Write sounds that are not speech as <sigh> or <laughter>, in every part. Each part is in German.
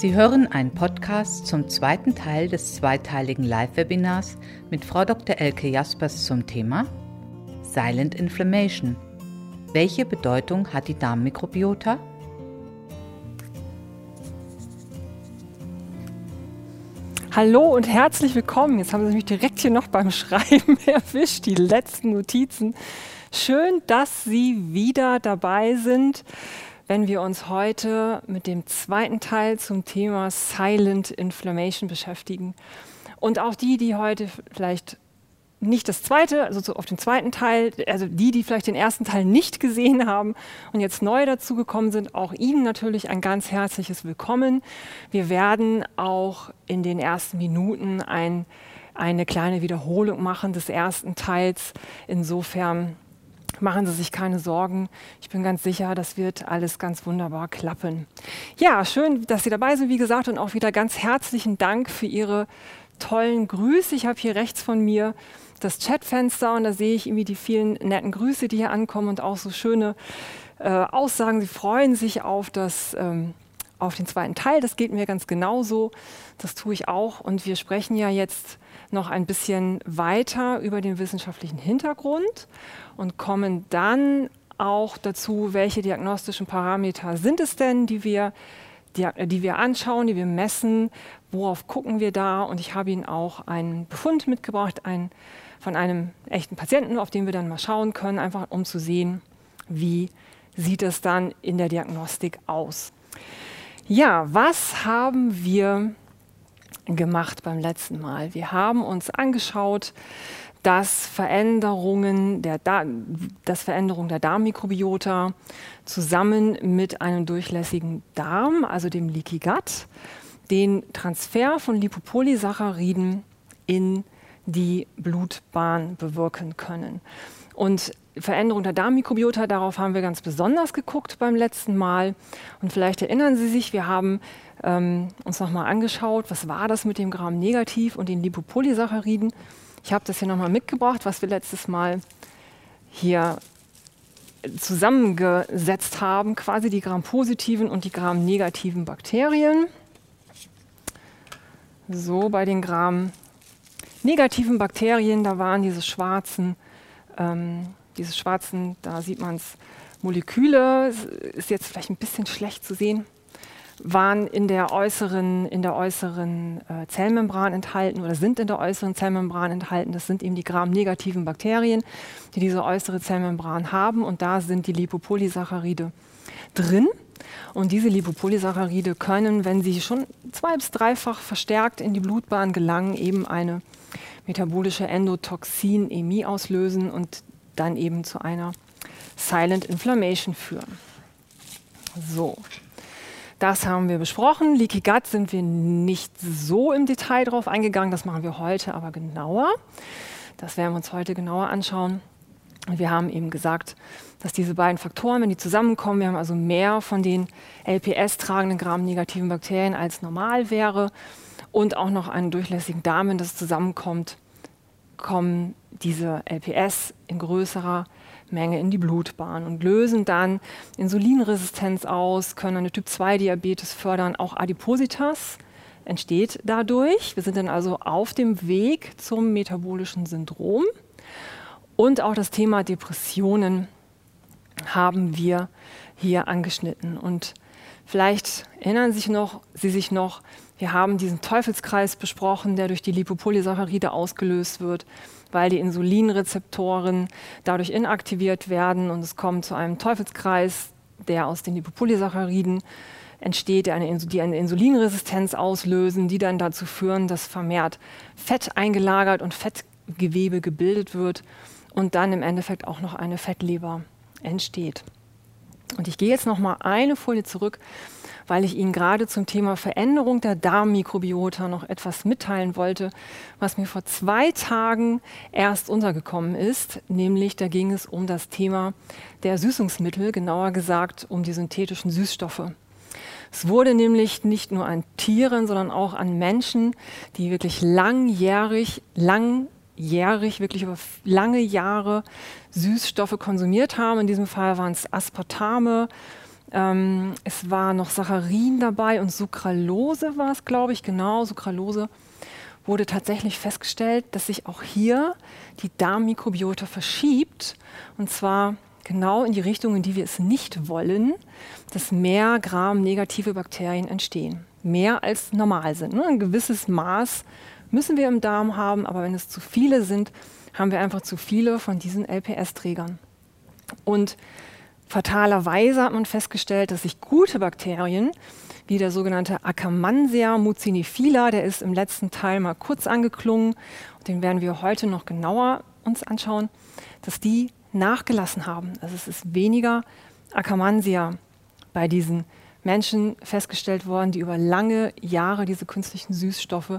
Sie hören einen Podcast zum zweiten Teil des zweiteiligen Live-Webinars mit Frau Dr. Elke Jaspers zum Thema Silent Inflammation. Welche Bedeutung hat die Darmmikrobiota? Hallo und herzlich willkommen. Jetzt haben Sie mich direkt hier noch beim <laughs> Schreiben erwischt, die letzten Notizen. Schön, dass Sie wieder dabei sind, wenn wir uns heute mit dem zweiten Teil zum Thema Silent Inflammation beschäftigen. Und auch die, die heute vielleicht nicht das zweite, also so auf den zweiten Teil, also die, die vielleicht den ersten Teil nicht gesehen haben und jetzt neu dazugekommen sind, auch Ihnen natürlich ein ganz herzliches Willkommen. Wir werden auch in den ersten Minuten ein, eine kleine Wiederholung machen des ersten Teils. Insofern machen Sie sich keine Sorgen. Ich bin ganz sicher, das wird alles ganz wunderbar klappen. Ja, schön, dass Sie dabei sind, wie gesagt, und auch wieder ganz herzlichen Dank für Ihre tollen Grüße. Ich habe hier rechts von mir das Chatfenster und da sehe ich irgendwie die vielen netten Grüße, die hier ankommen und auch so schöne äh, Aussagen. Sie freuen sich auf das. Ähm, auf den zweiten Teil. Das geht mir ganz genauso. Das tue ich auch. Und wir sprechen ja jetzt noch ein bisschen weiter über den wissenschaftlichen Hintergrund und kommen dann auch dazu, welche diagnostischen Parameter sind es denn, die wir, die, die wir anschauen, die wir messen, worauf gucken wir da. Und ich habe Ihnen auch einen Befund mitgebracht, ein von einem echten Patienten, auf den wir dann mal schauen können, einfach um zu sehen, wie sieht es dann in der Diagnostik aus. Ja, was haben wir gemacht beim letzten Mal? Wir haben uns angeschaut, dass Veränderungen der, da dass Veränderung der Darmmikrobiota zusammen mit einem durchlässigen Darm, also dem Leaky Gut, den Transfer von Lipopolysacchariden in die Blutbahn bewirken können. Und Veränderung der Darmmikrobiota, darauf haben wir ganz besonders geguckt beim letzten Mal. Und vielleicht erinnern Sie sich, wir haben ähm, uns nochmal angeschaut, was war das mit dem Gram negativ und den Lipopolysacchariden. Ich habe das hier nochmal mitgebracht, was wir letztes Mal hier zusammengesetzt haben, quasi die Gram-positiven und die Gram-negativen Bakterien. So, bei den Gram negativen Bakterien, da waren diese schwarzen, ähm, diese schwarzen, da sieht man es, Moleküle, ist jetzt vielleicht ein bisschen schlecht zu sehen, waren in der äußeren, in der äußeren äh, Zellmembran enthalten oder sind in der äußeren Zellmembran enthalten. Das sind eben die gram-negativen Bakterien, die diese äußere Zellmembran haben und da sind die Lipopolysaccharide drin. Und diese Lipopolysaccharide können, wenn sie schon zwei- bis dreifach verstärkt in die Blutbahn gelangen, eben eine metabolische Endotoxinämie auslösen und dann eben zu einer Silent Inflammation führen. So, das haben wir besprochen. Leaky Gut sind wir nicht so im Detail drauf eingegangen, das machen wir heute aber genauer. Das werden wir uns heute genauer anschauen. Und wir haben eben gesagt, dass diese beiden Faktoren, wenn die zusammenkommen, wir haben also mehr von den LPS-tragenden Gram-negativen Bakterien als normal wäre und auch noch einen durchlässigen Darm, wenn das zusammenkommt, kommen diese LPS in größerer Menge in die Blutbahn und lösen dann Insulinresistenz aus, können eine Typ-2-Diabetes fördern, auch Adipositas entsteht dadurch. Wir sind dann also auf dem Weg zum metabolischen Syndrom. Und auch das Thema Depressionen haben wir hier angeschnitten. Und vielleicht erinnern sich noch, Sie sich noch, wir haben diesen Teufelskreis besprochen, der durch die Lipopolysaccharide ausgelöst wird, weil die Insulinrezeptoren dadurch inaktiviert werden und es kommt zu einem Teufelskreis, der aus den Lipopolysacchariden entsteht, die eine, die eine Insulinresistenz auslösen, die dann dazu führen, dass vermehrt Fett eingelagert und Fettgewebe gebildet wird und dann im Endeffekt auch noch eine Fettleber entsteht. Und ich gehe jetzt noch mal eine Folie zurück weil ich Ihnen gerade zum Thema Veränderung der Darmmikrobiota noch etwas mitteilen wollte, was mir vor zwei Tagen erst untergekommen ist. Nämlich da ging es um das Thema der Süßungsmittel, genauer gesagt um die synthetischen Süßstoffe. Es wurde nämlich nicht nur an Tieren, sondern auch an Menschen, die wirklich langjährig, langjährig, wirklich über lange Jahre Süßstoffe konsumiert haben. In diesem Fall waren es Aspartame, Ähm, es war noch Saccharin dabei und Sucralose war es, glaube ich, genau, Sucralose wurde tatsächlich festgestellt, dass sich auch hier die Darmmikrobiota verschiebt. Und zwar genau in die Richtung, in die wir es nicht wollen, dass mehr Gramm negative Bakterien entstehen. Mehr als normal sind. Ne? Ein gewisses Maß müssen wir im Darm haben, aber wenn es zu viele sind, haben wir einfach zu viele von diesen LPS-Trägern. Und fatalerweise hat man festgestellt, dass sich gute Bakterien, wie der sogenannte Akkermansia mucinifila, der ist im letzten Teil mal kurz angeklungen, den werden wir heute noch genauer uns anschauen, dass die nachgelassen haben. Also es ist weniger Akkermansia bei diesen Menschen festgestellt worden, die über lange Jahre diese künstlichen Süßstoffe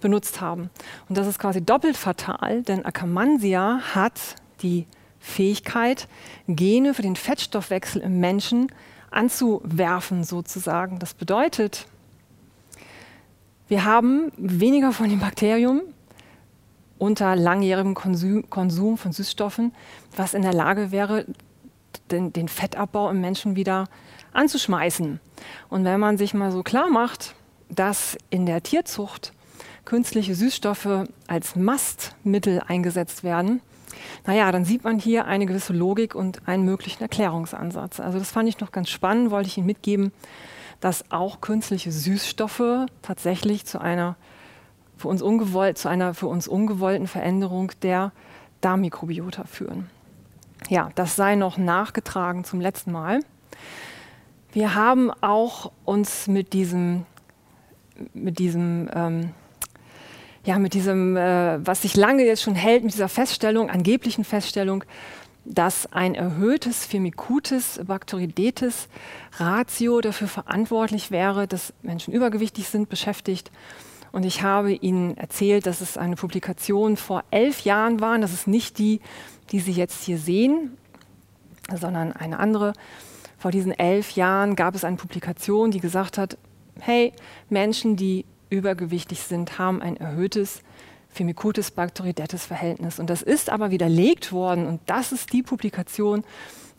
benutzt haben. Und das ist quasi doppelt fatal, denn Akkermansia hat die Fähigkeit, Gene für den Fettstoffwechsel im Menschen anzuwerfen, sozusagen. Das bedeutet, wir haben weniger von dem Bakterium unter langjährigem Konsum, von Süßstoffen, was in der Lage wäre, den, den Fettabbau im Menschen wieder anzuschmeißen. Und wenn man sich mal so klar macht, dass in der Tierzucht künstliche Süßstoffe als Mastmittel eingesetzt werden, naja, dann sieht man hier eine gewisse Logik und einen möglichen Erklärungsansatz. Also das fand ich noch ganz spannend, wollte ich Ihnen mitgeben, dass auch künstliche Süßstoffe tatsächlich zu einer für uns, ungewollt, zu einer für uns ungewollten Veränderung der Darmmikrobiota führen. Ja, das sei noch nachgetragen zum letzten Mal. Wir haben auch uns mit diesem, mit diesem ähm, ja, mit diesem, äh, was sich lange jetzt schon hält, mit dieser Feststellung, angeblichen Feststellung, dass ein erhöhtes Firmicutes Bacteroidetes Ratio dafür verantwortlich wäre, dass Menschen übergewichtig sind, beschäftigt. Und ich habe Ihnen erzählt, dass es eine Publikation vor elf Jahren war. Das ist nicht die, die Sie jetzt hier sehen, sondern eine andere. Vor diesen elf Jahren gab es eine Publikation, die gesagt hat, hey, Menschen, die übergewichtig sind, haben ein erhöhtes Firmicutes Bacteroidetes Verhältnis. Und das ist aber widerlegt worden. Und das ist die Publikation,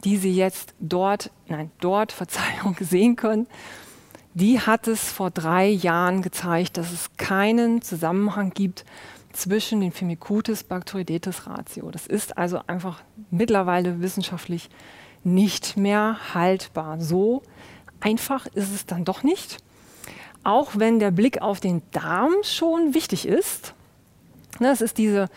die Sie jetzt dort, nein, dort, <laughs> Verzeihung, sehen können. Die hat es vor drei Jahren gezeigt, dass es keinen Zusammenhang gibt zwischen dem Firmicutes Bacteroidetes Ratio. Das ist also einfach mittlerweile wissenschaftlich nicht mehr haltbar. So einfach ist es dann doch nicht auch wenn der Blick auf den Darm schon wichtig ist. Das ist diese,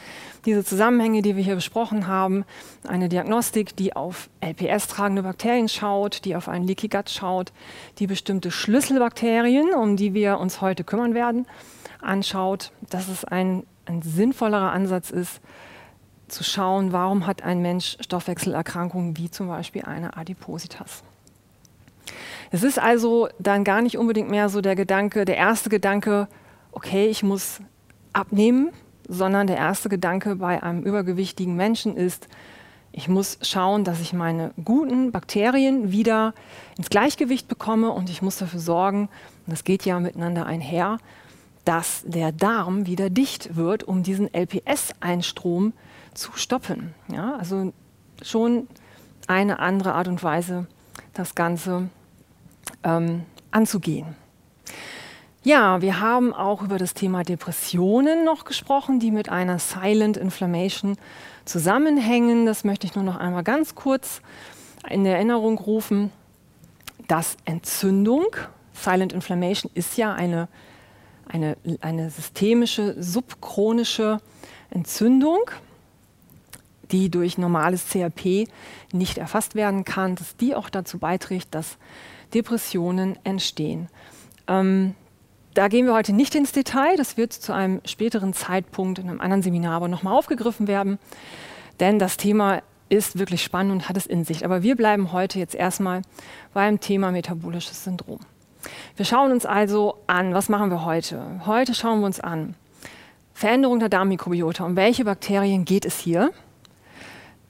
diese Zusammenhänge, die wir hier besprochen haben. Eine Diagnostik, die auf LPS-tragende Bakterien schaut, die auf einen Leaky Gut schaut, die bestimmte Schlüsselbakterien, um die wir uns heute kümmern werden, anschaut. Dass es ein, ein sinnvollerer Ansatz ist, zu schauen, warum hat ein Mensch Stoffwechselerkrankungen wie zum Beispiel eine Adipositas. Es ist also dann gar nicht unbedingt mehr so der Gedanke, der erste Gedanke, okay, ich muss abnehmen, sondern der erste Gedanke bei einem übergewichtigen Menschen ist, ich muss schauen, dass ich meine guten Bakterien wieder ins Gleichgewicht bekomme und ich muss dafür sorgen, und das geht ja miteinander einher, dass der Darm wieder dicht wird, um diesen LPS-Einstrom zu stoppen. Ja, also schon eine andere Art und Weise, das Ganze ähm, anzugehen. Ja, wir haben auch über das Thema Depressionen noch gesprochen, die mit einer Silent Inflammation zusammenhängen. Das möchte ich nur noch einmal ganz kurz in Erinnerung rufen, dass Entzündung, Silent Inflammation ist ja eine, eine, eine systemische, subchronische Entzündung, die durch normales CRP nicht erfasst werden kann, dass die auch dazu beiträgt, dass Depressionen entstehen. Ähm, da gehen wir heute nicht ins Detail, das wird zu einem späteren Zeitpunkt in einem anderen Seminar aber nochmal aufgegriffen werden, denn das Thema ist wirklich spannend und hat es in sich. Aber wir bleiben heute jetzt erstmal beim Thema metabolisches Syndrom. Wir schauen uns also an, was machen wir heute? Heute schauen wir uns an Veränderung der Darmmikrobiota. Um welche Bakterien geht es hier,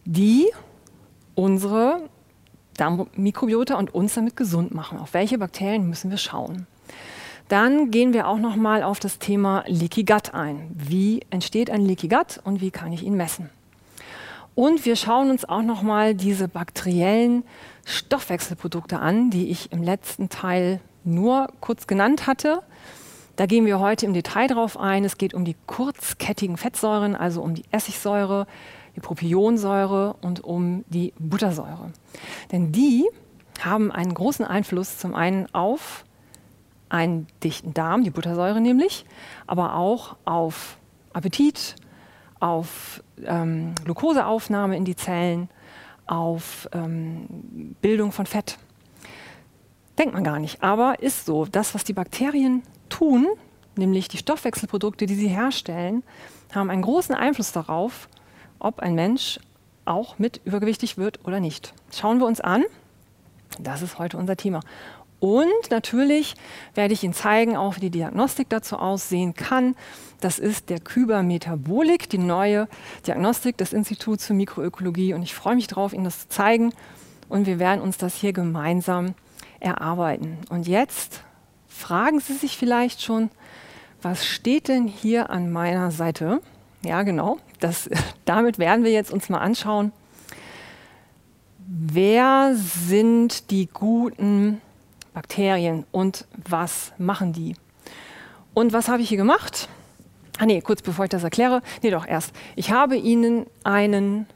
die unsere Darmmikrobiota und uns damit gesund machen. Auf welche Bakterien müssen wir schauen? Dann gehen wir auch noch mal auf das Thema Leaky Gut ein. Wie entsteht ein Leaky Gut und wie kann ich ihn messen? Und wir schauen uns auch noch mal diese bakteriellen Stoffwechselprodukte an, die ich im letzten Teil nur kurz genannt hatte. Da gehen wir heute im Detail drauf ein. Es geht um die kurzkettigen Fettsäuren, also um die Essigsäure, die Propionsäure und um die Buttersäure. Denn die haben einen großen Einfluss zum einen auf einen dichten Darm, die Buttersäure nämlich, aber auch auf Appetit, auf ähm, Glukoseaufnahme in die Zellen, auf ähm, Bildung von Fett. Denkt man gar nicht, aber ist so. Das, was die Bakterien tun, nämlich die Stoffwechselprodukte, die sie herstellen, haben einen großen Einfluss darauf, ob ein Mensch auch mit übergewichtig wird oder nicht. Schauen wir uns an. Das ist heute unser Thema. Und natürlich werde ich Ihnen zeigen, auch wie die Diagnostik dazu aussehen kann. Das ist der Kybermetabolik, die neue Diagnostik des Instituts für Mikroökologie. Und ich freue mich darauf, Ihnen das zu zeigen. Und wir werden uns das hier gemeinsam erarbeiten. Und jetzt fragen Sie sich vielleicht schon, was steht denn hier an meiner Seite? Ja, genau. Das, damit werden wir jetzt uns mal anschauen. Wer sind die guten Bakterien und was machen die? Und was habe ich hier gemacht? Ah nee, kurz bevor ich das erkläre. Nee, doch erst. Ich habe Ihnen einen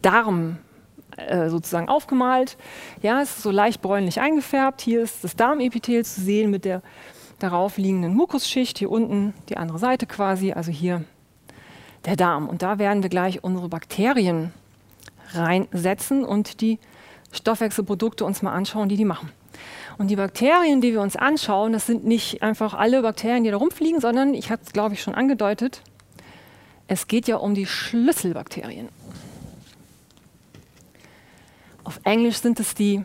Darm äh, sozusagen aufgemalt. Ja, es ist so leicht bräunlich eingefärbt. Hier ist das Darmepithel zu sehen mit der darauf liegenden Mukusschicht. Hier unten die andere Seite quasi, also hier der Darm. Und da werden wir gleich unsere Bakterien reinsetzen und die Stoffwechselprodukte uns mal anschauen, die die machen. Und die Bakterien, die wir uns anschauen, das sind nicht einfach alle Bakterien, die da rumfliegen, sondern, ich hatte es glaube ich schon angedeutet, es geht ja um die Schlüsselbakterien. Auf Englisch sind es die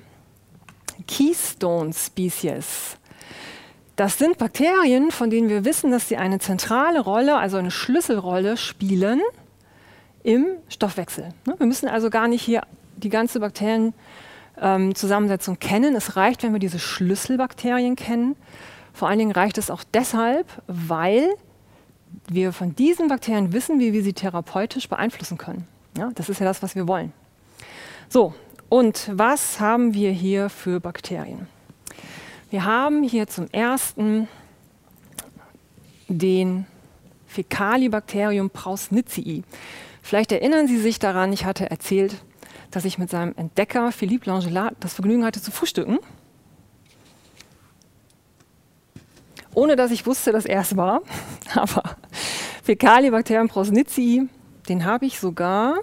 Keystone Species. Das sind Bakterien, von denen wir wissen, dass sie eine zentrale Rolle, also eine Schlüsselrolle spielen im Stoffwechsel. Ne, wir müssen also gar nicht hier die ganze Bakterienzusammensetzung ähm, kennen. Es reicht, wenn wir diese Schlüsselbakterien kennen. Vor allen Dingen reicht es auch deshalb, weil wir von diesen Bakterien wissen, wie wir sie therapeutisch beeinflussen können. Ja, das ist ja das, was wir wollen. So, und was haben wir hier für Bakterien? Wir haben hier zum ersten den Fecalibacterium prausnitzii. Vielleicht erinnern Sie sich daran, ich hatte erzählt, dass ich mit seinem Entdecker Philippe Langelat das Vergnügen hatte zu frühstücken. Ohne dass ich wusste, dass er es war. <laughs> Aber Fecalibacterium prausnitzii, den habe ich sogar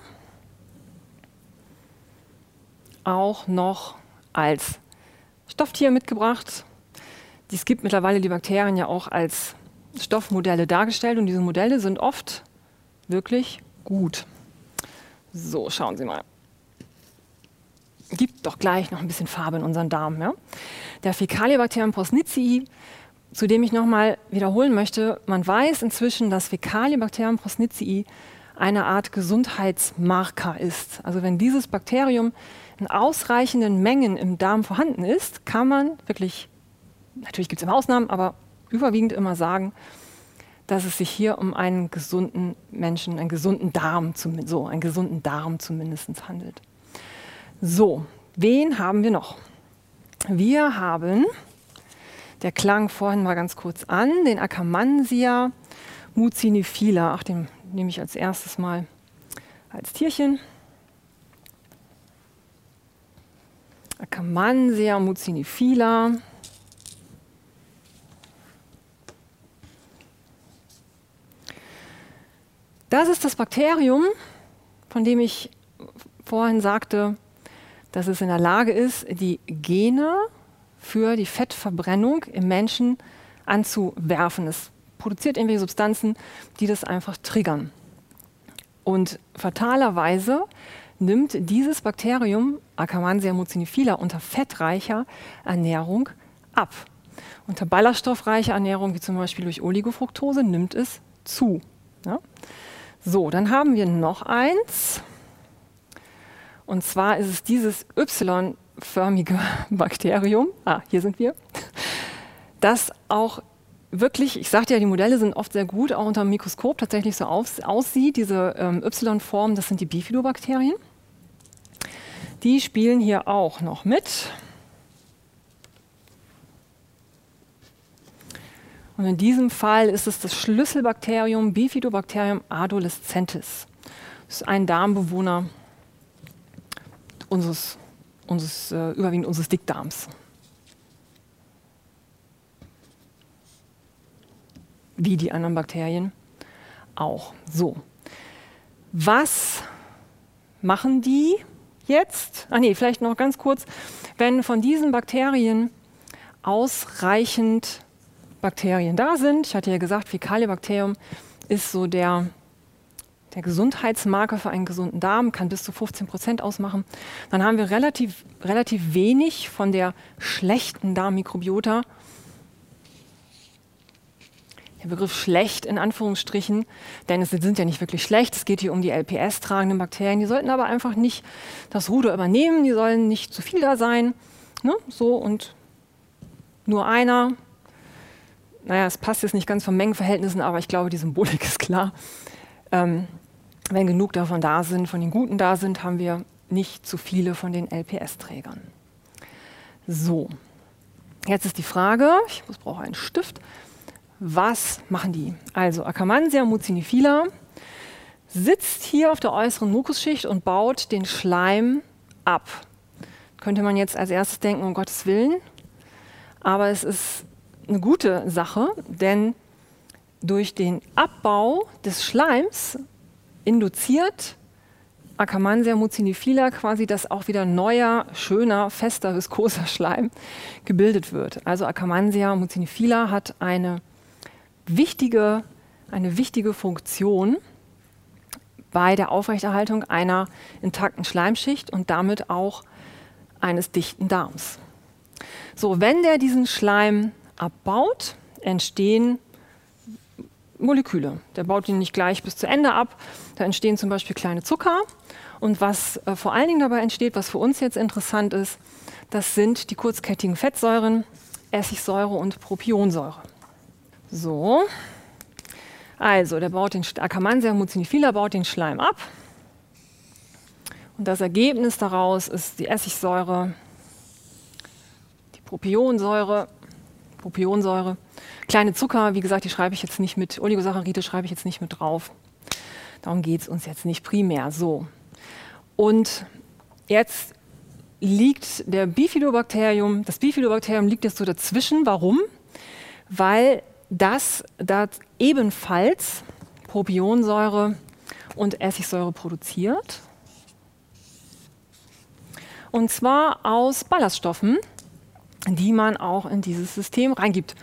auch noch als Stofftier mitgebracht. Es gibt mittlerweile die Bakterien ja auch als Stoffmodelle dargestellt und diese Modelle sind oft wirklich gut. So, schauen Sie mal. Gibt doch gleich noch ein bisschen Farbe in unseren Darm. Ja? Der Fäkalibakterium Prosnitzii, zu dem ich nochmal wiederholen möchte, man weiß inzwischen, dass Fäkalibakterium Prosnitzii eine Art Gesundheitsmarker ist. Also wenn dieses Bakterium in ausreichenden Mengen im Darm vorhanden ist, kann man wirklich, natürlich gibt es immer Ausnahmen, aber überwiegend immer sagen, dass es sich hier um einen gesunden Menschen, einen gesunden Darm, so einen gesunden Darm zumindest handelt. So, wen haben wir noch? Wir haben, der klang vorhin mal ganz kurz an, den Akkermansia mucinifila. Ach, den nehme ich als erstes mal als Tierchen. Akkermansia mucinifila. Das ist das Bakterium, von dem ich vorhin sagte, dass es in der Lage ist, die Gene für die Fettverbrennung im Menschen anzuwerfen. Es produziert irgendwelche Substanzen, die das einfach triggern. Und fatalerweise nimmt dieses Bakterium Akkermansia mucinifila unter fettreicher Ernährung ab. Unter ballaststoffreicher Ernährung, wie zum Beispiel durch Oligofructose, nimmt es zu. Ja? So, dann haben wir noch eins. Und zwar ist es dieses Y-förmige <laughs> Bakterium. Ah, hier sind wir. Das auch wirklich, ich sagte ja, die Modelle sind oft sehr gut, auch unter dem Mikroskop tatsächlich so auf, aussieht. Diese ähm, Y-Form, das sind die Bifidobakterien. Die spielen hier auch noch mit. Und in diesem Fall ist es das Schlüsselbakterium Bifidobacterium adolescentis. Das ist ein Darmbewohner unseres, unseres äh, überwiegend unseres Dickdarms. Wie die anderen Bakterien auch. So. Was machen die jetzt? Ah nee, vielleicht noch ganz kurz. Wenn von diesen Bakterien ausreichend Bakterien da sind. Ich hatte ja gesagt, Fäkaliebakterium ist so der, der Gesundheitsmarker für einen gesunden Darm, kann bis zu 15 Prozent ausmachen. Dann haben wir relativ, relativ wenig von der schlechten Darmmikrobiota. Der Begriff schlecht in Anführungsstrichen, denn es sind ja nicht wirklich schlecht. Es geht hier um die LPS-tragenden Bakterien. Die sollten aber einfach nicht das Ruder übernehmen. Die sollen nicht zu viel da sein. Ne? So und nur einer naja, es passt jetzt nicht ganz von Mengenverhältnissen, aber ich glaube, die Symbolik ist klar. Ähm, wenn genug davon da sind, von den Guten da sind, haben wir nicht zu viele von den LPS-Trägern. So, jetzt ist die Frage, ich brauche einen Stift, was machen die? Also Akkermansia mucinifila sitzt hier auf der äußeren Mukusschicht und baut den Schleim ab. Könnte man jetzt als erstes denken, um Gottes Willen, aber es ist eine gute Sache, denn durch den Abbau des Schleims induziert Akkermansia mucinifila quasi, dass auch wieder neuer, schöner, fester, viskoser Schleim gebildet wird. Also Akkermansia mucinifila hat eine wichtige, eine wichtige Funktion bei der Aufrechterhaltung einer intakten Schleimschicht und damit auch eines dichten Darms. So, wenn der diesen Schleim abbaut, entstehen Moleküle. Der baut ihn nicht gleich bis zu Ende ab. Da entstehen zum Beispiel kleine Zucker. Und was äh, vor allen Dingen dabei entsteht, was für uns jetzt interessant ist, das sind die kurzkettigen Fettsäuren, Essigsäure und Propionsäure. So, also der baut den Akkermansia mucinifila baut den Schleim ab. Und das Ergebnis daraus ist die Essigsäure, die Propionsäure Propionsäure. Kleine Zucker, wie gesagt, die schreibe ich jetzt nicht mit, Oligosaccharide schreibe ich jetzt nicht mit drauf. Darum geht es uns jetzt nicht primär so. Und jetzt liegt der Bifidobakterium, das Bifidobakterium liegt jetzt so dazwischen. Warum? Weil das da ebenfalls Propionsäure und Essigsäure produziert. Und zwar aus Ballaststoffen, die man auch in dieses System reingibt.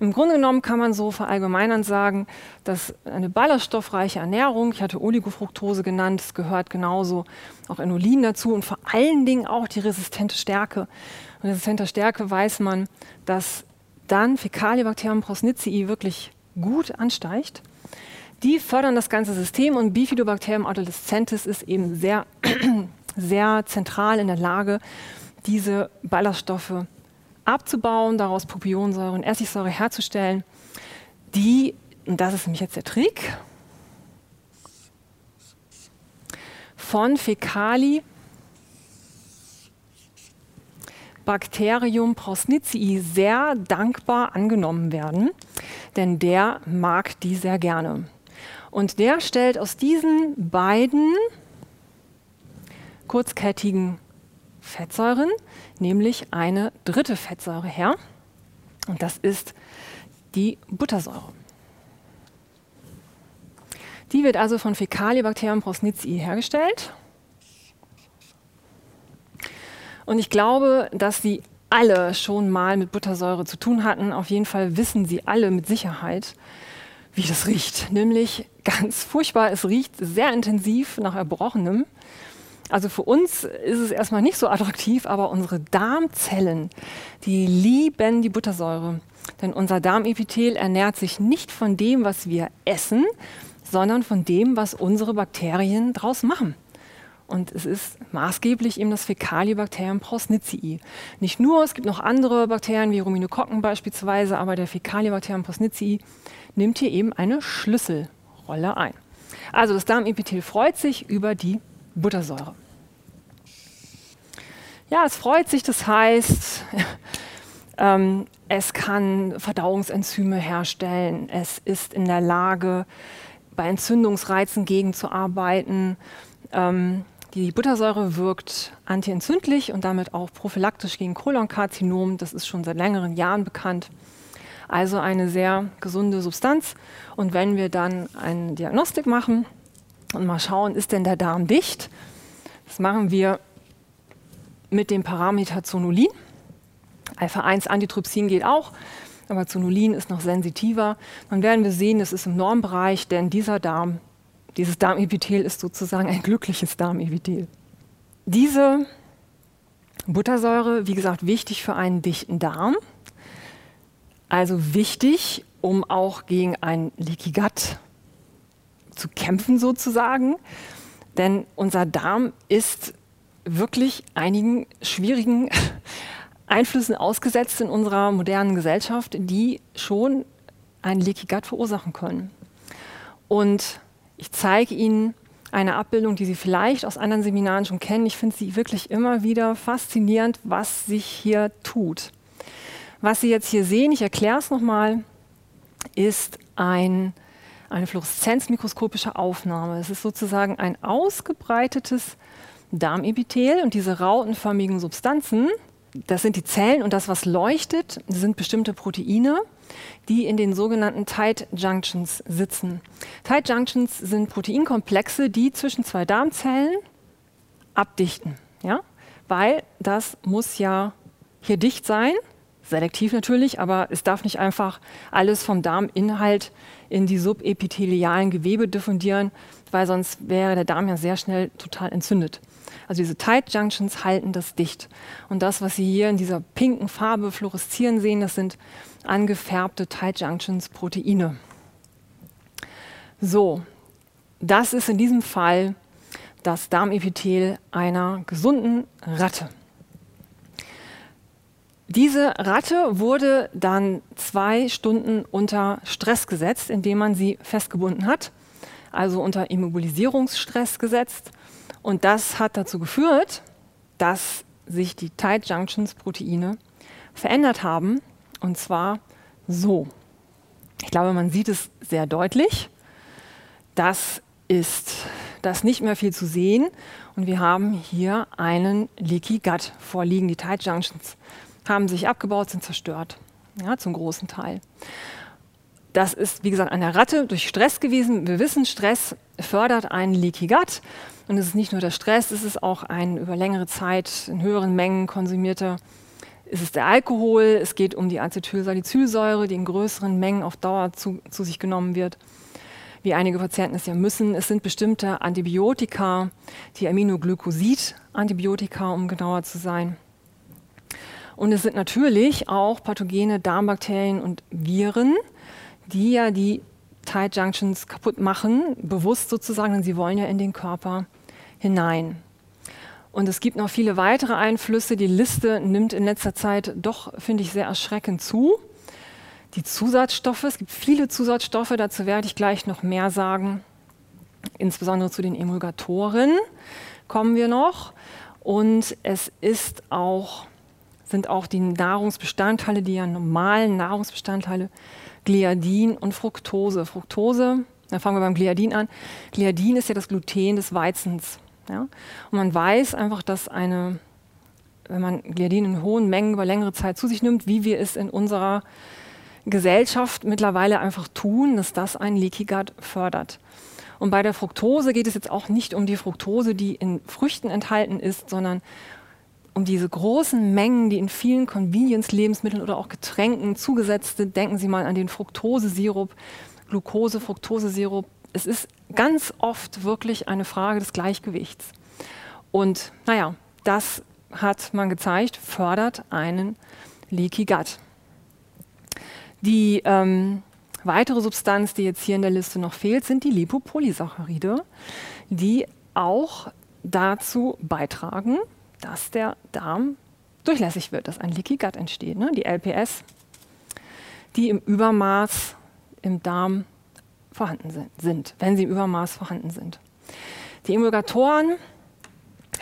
Im Grunde genommen kann man so verallgemeinern sagen, dass eine ballaststoffreiche Ernährung, ich hatte Oligofructose genannt, es gehört genauso auch Inulin dazu und vor allen Dingen auch die resistente Stärke. Und resistente Stärke weiß man, dass dann Fäkaliebakterium prosnicii wirklich gut ansteigt. Die fördern das ganze System und Bifidobacterium adolescentis ist eben sehr, <clears throat> sehr zentral in der Lage, diese Ballaststoffe abzubauen, daraus Propionsäure und Essigsäure herzustellen, die, und das ist nämlich jetzt der Trick, von Fäkali Bacterium prosnicii sehr dankbar angenommen werden, denn der mag die sehr gerne. Und der stellt aus diesen beiden kurzkettigen Fettsäuren nämlich eine dritte Fettsäure her. Und das ist die Buttersäure. Die wird also von Fäkaliebacterium prosnicii hergestellt. Und ich glaube, dass Sie alle schon mal mit Buttersäure zu tun hatten. Auf jeden Fall wissen Sie alle mit Sicherheit, wie das riecht. Nämlich ganz furchtbar. Es riecht sehr intensiv nach Erbrochenem. Also für uns ist es erstmal nicht so attraktiv, aber unsere Darmzellen, die lieben die Buttersäure. Denn unser Darmepithel ernährt sich nicht von dem, was wir essen, sondern von dem, was unsere Bakterien draus machen. Und es ist maßgeblich eben das Fäkalibakterium Prosnicii. Nicht nur, es gibt noch andere Bakterien wie Ruminokokken beispielsweise, aber der Fäkalibakterium Prosnicii nimmt hier eben eine Schlüsselrolle ein. Also das Darmepithel freut sich über die Buttersäure. Ja, es freut sich, das heißt, <laughs> ähm, es kann Verdauungsenzyme herstellen, es ist in der Lage, bei Entzündungsreizen gegenzuarbeiten. Ähm, die Buttersäure wirkt antientzündlich und damit auch prophylaktisch gegen Kolonkarzinom. Das ist schon seit längeren Jahren bekannt. Also eine sehr gesunde Substanz. Und wenn wir dann eine Diagnostik machen und mal schauen, ist denn der Darm dicht? Das machen wir mit dem Parameter Zonulin. Alpha-1-Antitrypsin geht auch, aber Zonulin ist noch sensitiver. Dann werden wir sehen, es ist im Normbereich, denn dieser Darm dieses Darmepithel ist sozusagen ein glückliches Darmepithel. Diese Buttersäure, wie gesagt, wichtig für einen dichten Darm. Also wichtig, um auch gegen ein Leaky Gut zu kämpfen sozusagen. Denn unser Darm ist wirklich einigen schwierigen <laughs> Einflüssen ausgesetzt in unserer modernen Gesellschaft, die schon ein Leaky Gut verursachen können. Und ich zeige Ihnen eine Abbildung, die Sie vielleicht aus anderen Seminaren schon kennen. Ich finde sie wirklich immer wieder faszinierend, was sich hier tut. Was Sie jetzt hier sehen, ich erkläre es nochmal, ist ein, eine fluoreszenzmikroskopische Aufnahme. Es ist sozusagen ein ausgebreitetes Darmepithel und diese rautenförmigen Substanzen, das sind die Zellen und das, was leuchtet, sind bestimmte Proteine die in den sogenannten Tight Junctions sitzen. Tight Junctions sind Proteinkomplexe, die zwischen zwei Darmzellen abdichten. Ja? Weil das muss ja hier dicht sein, selektiv natürlich, aber es darf nicht einfach alles vom Darminhalt in die subepithelialen Gewebe diffundieren, weil sonst wäre der Darm ja sehr schnell total entzündet. Also diese Tight Junctions halten das dicht. Und das, was Sie hier in dieser pinken Farbe fluoreszieren sehen, das sind angefärbte Tight Junctions Proteine. So, das ist in diesem Fall das Darmepithel einer gesunden Ratte. Diese Ratte wurde dann zwei Stunden unter Stress gesetzt, indem man sie festgebunden hat, also unter Immobilisierungsstress gesetzt. Und das hat dazu geführt, dass sich die Tight Junctions Proteine verändert haben und zwar so. Ich glaube, man sieht es sehr deutlich. Das ist das nicht mehr viel zu sehen. Und wir haben hier einen Leaky Gut vorliegen. Die Tight Junctions haben sich abgebaut, sind zerstört. Ja, zum großen Teil. Das ist, wie gesagt, eine Ratte durch Stress gewesen. Wir wissen, Stress fördert einen Leaky Gut. Und es ist nicht nur der Stress, es ist auch ein über längere Zeit in höheren Mengen konsumierter ist es der Alkohol, es geht um die Acetylsalicylsäure, die in größeren Mengen auf Dauer zu, zu sich genommen wird, wie einige Patienten es ja müssen. Es sind bestimmte Antibiotika, die Aminoglycosid-Antibiotika, um genauer zu sein. Und es sind natürlich auch pathogene Darmbakterien und Viren, die ja die Tight Junctions kaputt machen, bewusst sozusagen, denn sie wollen ja in den Körper hinein. Und es gibt noch viele weitere Einflüsse. Die Liste nimmt in letzter Zeit doch, finde ich, sehr erschreckend zu. Die Zusatzstoffe, es gibt viele Zusatzstoffe, dazu werde ich gleich noch mehr sagen. Insbesondere zu den Emulgatoren kommen wir noch. Und es ist auch, sind auch die Nahrungsbestandteile, die ja normalen Nahrungsbestandteile, Gliadin und Fructose. Fructose, da fangen wir beim Gliadin an. Gliadin ist ja das Gluten des Weizens. Ja? Und man weiß einfach, dass eine, wenn man Gliadin in hohen Mengen über längere Zeit zu sich nimmt, wie wir es in unserer Gesellschaft mittlerweile einfach tun, dass das einen Leaky Gut fördert. Und bei der Fructose geht es jetzt auch nicht um die Fructose, die in Früchten enthalten ist, sondern um diese großen Mengen, die in vielen Convenience-Lebensmitteln oder auch Getränken zugesetzt sind. Denken Sie mal an den Fructose-Sirup, Glucose-Fructose-Sirup, es ist ganz oft wirklich eine Frage des Gleichgewichts. Und naja, das hat man gezeigt, fördert einen Leaky Gut. Die ähm, weitere Substanz, die jetzt hier in der Liste noch fehlt, sind die Lipopolysaccharide, die auch dazu beitragen, dass der Darm durchlässig wird, dass ein Leaky Gut entsteht. Ne? Die LPS, die im Übermaß im Darm vorhanden sind, wenn sie im Übermaß vorhanden sind. Die Emulgatoren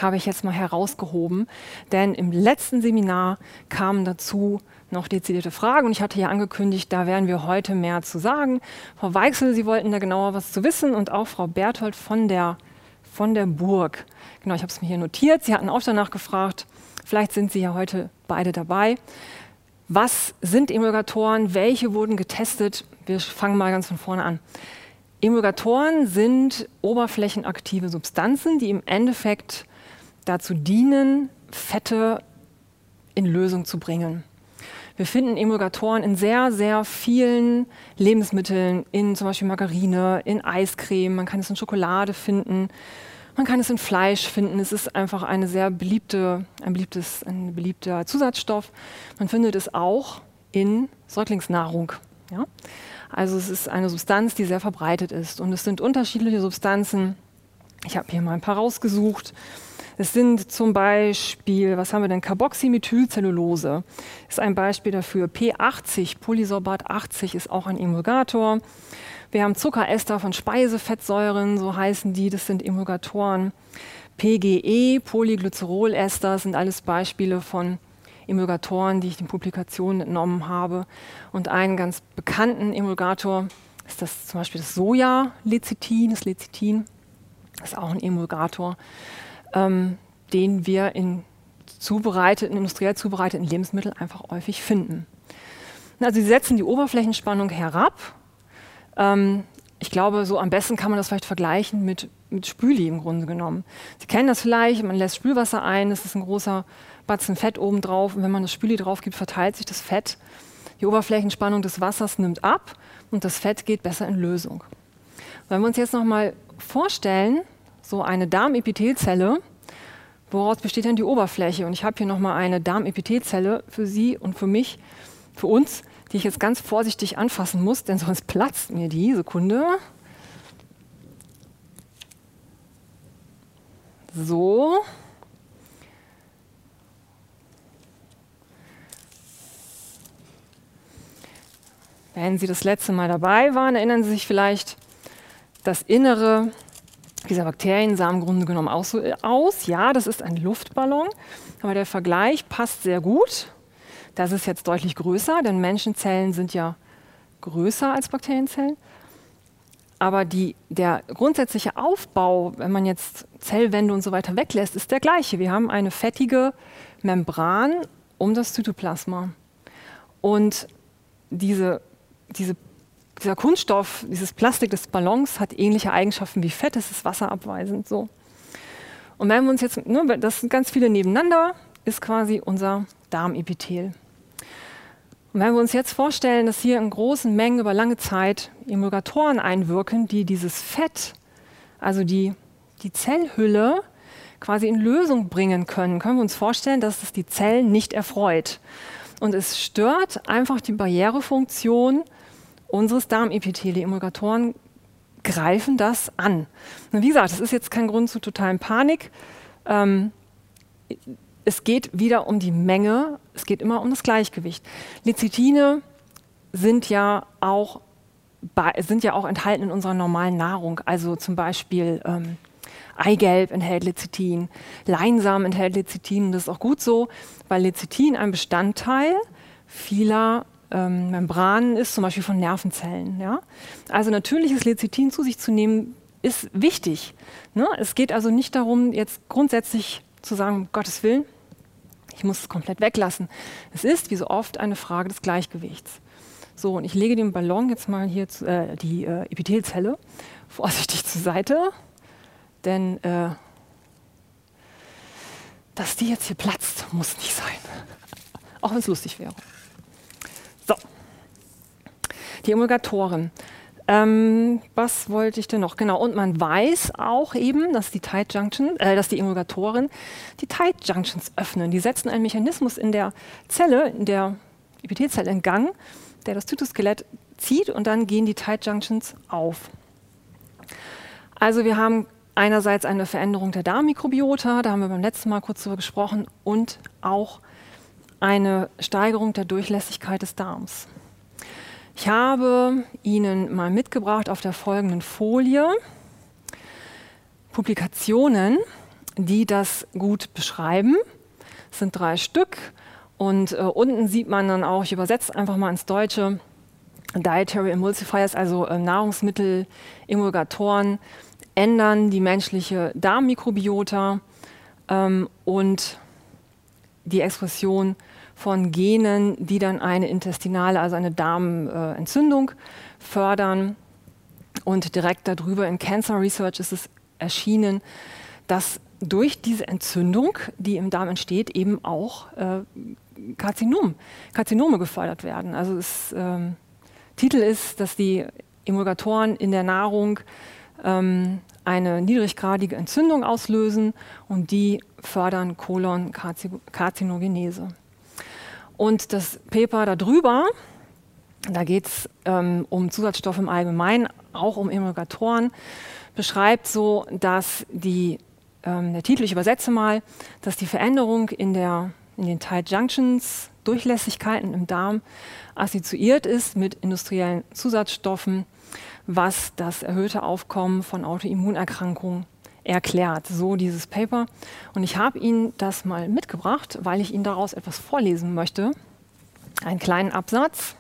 habe ich jetzt mal herausgehoben, denn im letzten Seminar kamen dazu noch dezidierte Fragen und ich hatte ja angekündigt, da werden wir heute mehr zu sagen. Frau Weichsel, Sie wollten da genauer was zu wissen und auch Frau Berthold von der, von der Burg. Genau, ich habe es mir hier notiert. Sie hatten auch danach gefragt, vielleicht sind Sie ja heute beide dabei. Was sind Emulgatoren? Welche wurden getestet? Wir fangen mal ganz von vorne an. Emulgatoren sind oberflächenaktive Substanzen, die im Endeffekt dazu dienen, Fette in Lösung zu bringen. Wir finden Emulgatoren in sehr, sehr vielen Lebensmitteln, in zum Beispiel Margarine, in Eiscreme, man kann es in Schokolade finden, man kann es in Fleisch finden. Es ist einfach eine sehr beliebte, ein, beliebtes, ein beliebter Zusatzstoff. Man findet es auch in Säuglingsnahrung. Ja? Also es ist eine Substanz, die sehr verbreitet ist. Und es sind unterschiedliche Substanzen. Ich habe hier mal ein paar rausgesucht. Es sind zum Beispiel, was haben wir denn? Carboxymethylcellulose ist ein Beispiel dafür. P80, Polysorbat 80 ist auch ein Emulgator. Wir haben Zuckerester von Speisefettsäuren, so heißen die, das sind Emulgatoren. PGE, Polyglycerolester, sind alles Beispiele von Emulgatoren, die ich den Publikationen entnommen habe. Und einen ganz bekannten Emulgator ist das zum Beispiel das Soja-Lecithin. Das Lecithin ist auch ein Emulgator ähm, den wir in zubereiteten, industriell zubereiteten Lebensmitteln einfach häufig finden. Also sie setzen die Oberflächenspannung herab. Ähm, ich glaube, so am besten kann man das vielleicht vergleichen mit, mit Spüli im Grunde genommen. Sie kennen das vielleicht, man lässt Spülwasser ein, es ist ein großer Batzen Fett oben drauf und wenn man das Spüli drauf gibt, verteilt sich das Fett. Die Oberflächenspannung des Wassers nimmt ab und das Fett geht besser in Lösung. Wenn wir uns jetzt noch mal vorstellen, so eine Darmepithelzelle. Woraus besteht denn die Oberfläche? Und ich habe hier nochmal eine Darmepithelzelle für Sie und für mich, für uns, die ich jetzt ganz vorsichtig anfassen muss, denn sonst platzt mir die. Sekunde. So. Wenn Sie das letzte Mal dabei waren, erinnern Sie sich vielleicht, das Innere dieser Bakterien sahen im Grunde genommen auch so äh, aus. Ja, das ist ein Luftballon, aber der Vergleich passt sehr gut. Das ist jetzt deutlich größer, denn Menschenzellen sind ja größer als Bakterienzellen. Aber die, der grundsätzliche Aufbau, wenn man jetzt Zellwände und so weiter weglässt, ist der gleiche. Wir haben eine fettige Membran um das Zytoplasma. Und diese, diese dieser Kunststoff, dieses Plastik des Ballons hat ähnliche Eigenschaften wie Fett, es ist wasserabweisend. So. Und wenn wir uns jetzt, ne, das sind ganz viele nebeneinander, ist quasi unser Darmepithel. Und wenn wir uns jetzt vorstellen, dass hier in großen Mengen über lange Zeit Emulgatoren einwirken, die dieses Fett, also die, die Zellhülle, quasi in Lösung bringen können, können wir uns vorstellen, dass es die Zellen nicht erfreut. Und es stört einfach die Barrierefunktion unseres Darmepithel. Die Emulgatoren greifen das an. Und wie gesagt, es ist jetzt kein Grund zu totalen Panik. Ähm, es geht wieder um die Menge, es geht immer um das Gleichgewicht. Lecithine sind ja auch, sind ja auch enthalten in unserer normalen Nahrung. Also zum Beispiel ähm, Eigelb enthält Lecithin, Leinsamen enthält Lecithin. Das ist auch gut so, weil Lecithin ein Bestandteil vieler ähm, Membranen ist, zum Beispiel von Nervenzellen. Ja? Also natürliches Lecithin zu sich zu nehmen, ist wichtig. Ne? Es geht also nicht darum, jetzt grundsätzlich zu sagen, um Gottes Willen, ich muss es komplett weglassen. Es ist, wie so oft, eine Frage des Gleichgewichts. So, und ich lege den Ballon jetzt mal hier, zu, äh, die äh, Epithelzelle, vorsichtig zur Seite, denn äh, dass die jetzt hier platzt, muss nicht sein. <laughs> Auch wenn es lustig wäre. Die Emulgatoren. Ähm, was wollte ich denn noch? Genau, und man weiß auch eben, dass die Tight Junction, äh, dass die Emulgatoren die Tight Junctions öffnen. Die setzen einen Mechanismus in der Zelle, in der Epithelzelle in Gang, der das Zytoskelett zieht und dann gehen die Tight Junctions auf. Also wir haben einerseits eine Veränderung der Darmmikrobiota, da haben wir beim letzten Mal kurz drüber gesprochen, und auch eine Steigerung der Durchlässigkeit des Darms. Ich habe Ihnen mal mitgebracht auf der folgenden Folie Publikationen, die das gut beschreiben. Es sind drei Stück und äh, unten sieht man dann auch, ich übersetze einfach mal ins Deutsche, Dietary Emulsifiers, also äh, Nahrungsmittel, Emulgatoren, ändern die menschliche Darmmikrobiota ähm, und die Expression von Genen, die dann eine intestinale, also eine Darmentzündung äh, fördern. Und direkt darüber in Cancer Research ist es erschienen, dass durch diese Entzündung, die im Darm entsteht, eben auch äh, Karzinom, Karzinome gefördert werden. Also das ähm, Titel ist, dass die Emulgatoren in der Nahrung ähm, eine niedriggradige Entzündung auslösen und die fördern Kolonkarzinogenese. Und das Paper darüber, da geht es ähm, um Zusatzstoffe im Allgemeinen, auch um Emulgatoren, beschreibt so, dass die, ähm, der Titel, ich übersetze mal, dass die Veränderung in, der, in den Tight Junctions, Durchlässigkeiten im Darm, assoziiert ist mit industriellen Zusatzstoffen, was das erhöhte Aufkommen von Autoimmunerkrankungen erklärt. So dieses Paper. Und ich habe Ihnen das mal mitgebracht, weil ich Ihnen daraus etwas vorlesen möchte. Einen kleinen Absatz.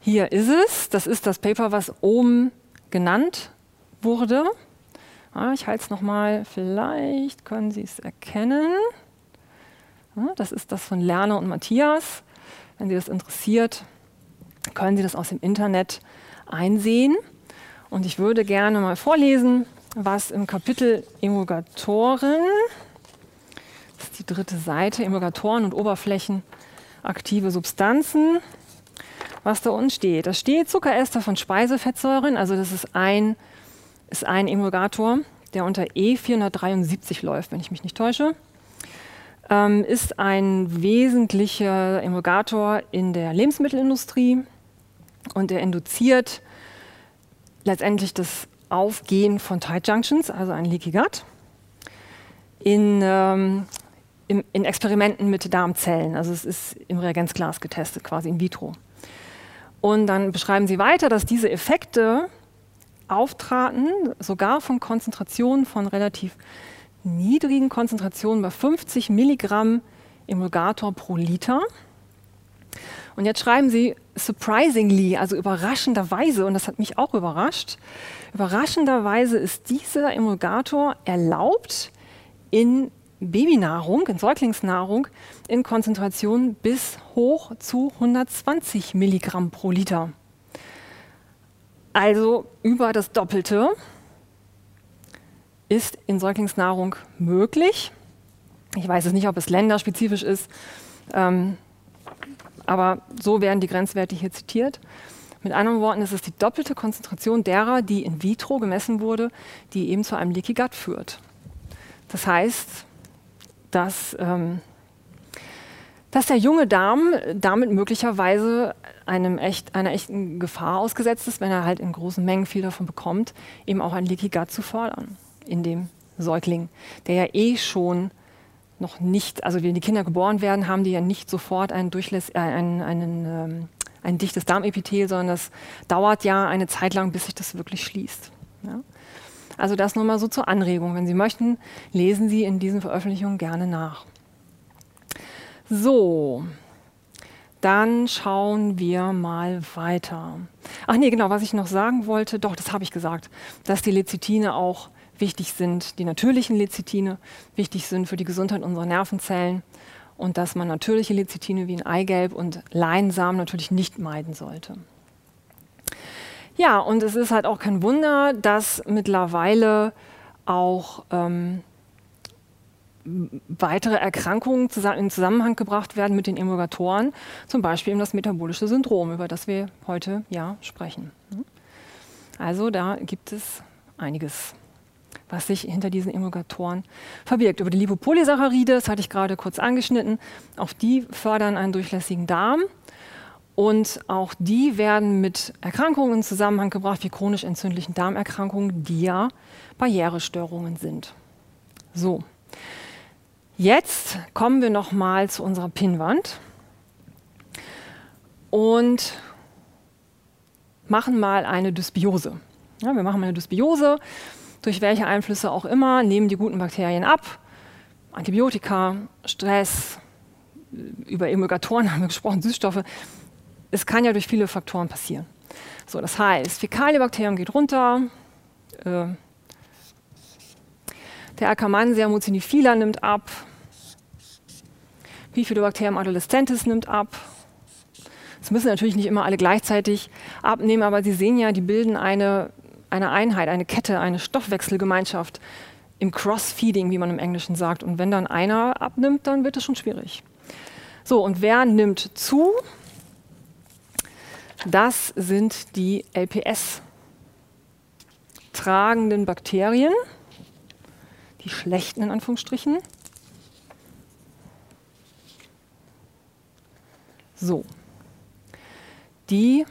Hier ist es. Das ist das Paper, was oben genannt wurde. Ja, ich halte es nochmal. Vielleicht können Sie es erkennen. Ja, das ist das von Lerner und Matthias. Wenn Sie das interessiert, können Sie das aus dem Internet einsehen. Und ich würde gerne mal vorlesen, was im Kapitel Emulgatoren, das ist die dritte Seite, Emulgatoren und oberflächenaktive Substanzen, was da unten steht. Da steht Zuckerester von Speisefettsäuren, also das ist ein, ist ein Emulgator, der unter E473 läuft, wenn ich mich nicht täusche. Ähm, ist ein wesentlicher Emulgator in der Lebensmittelindustrie und er induziert letztendlich das Aufgehen von Tight Junctions, also ein Leaky Gut, in, ähm, in, in, Experimenten mit Darmzellen. Also es ist im Reagenzglas getestet, quasi in vitro. Und dann beschreiben sie weiter, dass diese Effekte auftraten, sogar von Konzentrationen von relativ niedrigen Konzentrationen bei 50 Milligramm Emulgator pro Liter. Und jetzt schreiben sie surprisingly, also überraschenderweise, und das hat mich auch überrascht, überraschenderweise ist dieser Emulgator erlaubt in Babynahrung, in Säuglingsnahrung, in Konzentrationen bis hoch zu 120 Milligramm pro Liter. Also über das Doppelte ist in Säuglingsnahrung möglich. Ich weiß es nicht, ob es länderspezifisch ist. Ähm, aber so werden die Grenzwerte hier zitiert. Mit anderen Worten ist es die doppelte Konzentration derer, die in vitro gemessen wurde, die eben zu einem Leaky Gut führt. Das heißt, dass, ähm, dass der junge Darm damit möglicherweise einem echt, einer echten Gefahr ausgesetzt ist, wenn er halt in großen Mengen viel davon bekommt, eben auch ein Leaky Gut zu fördern in dem Säugling, der ja eh schon noch nicht, also wenn die Kinder geboren werden, haben die ja nicht sofort ein, Durchläss, äh, einen, einen, ähm, ein dichtes Darmepithel, sondern das dauert ja eine Zeit lang, bis sich das wirklich schließt. Ja? Also das nur mal so zur Anregung. Wenn Sie möchten, lesen Sie in diesen Veröffentlichungen gerne nach. So, dann schauen wir mal weiter. Ach nee, genau, was ich noch sagen wollte, doch, das habe ich gesagt, dass die Lecithine auch wichtig sind, die natürlichen Lecithine wichtig sind für die Gesundheit unserer Nervenzellen und dass man natürliche Lecithine wie ein Eigelb und Leinsamen natürlich nicht meiden sollte. Ja, und es ist halt auch kein Wunder, dass mittlerweile auch ähm, weitere Erkrankungen in Zusammenhang gebracht werden mit den Emulgatoren, zum Beispiel eben das metabolische Syndrom, über das wir heute ja sprechen. Also da gibt es einiges was sich hinter diesen Emulgatoren verbirgt. Über die Lipopolysaccharide, das hatte ich gerade kurz angeschnitten, auch die fördern einen durchlässigen Darm. Und auch die werden mit Erkrankungen in Zusammenhang gebracht, wie chronisch entzündlichen Darmerkrankungen, die ja Barrierestörungen sind. So, jetzt kommen wir noch mal zu unserer Pinnwand und machen mal eine Dysbiose. Ja, wir machen mal eine Dysbiose, durch welche Einflüsse auch immer, nehmen die guten Bakterien ab. Antibiotika, Stress, über Emulgatoren <laughs> haben wir gesprochen, Süßstoffe. Es kann ja durch viele Faktoren passieren. So, das heißt, Fäkalienbakterium geht runter, äh, der Akkermansia mucinifila nimmt ab, Bifidobacterium adolescentis nimmt ab. Es müssen natürlich nicht immer alle gleichzeitig abnehmen, aber Sie sehen ja, die bilden eine, eine Einheit, eine Kette, eine Stoffwechselgemeinschaft im Cross-Feeding, wie man im Englischen sagt. Und wenn dann einer abnimmt, dann wird es schon schwierig. So, und wer nimmt zu? Das sind die LPS tragenden Bakterien, die schlechten in Anführungsstrichen. So, die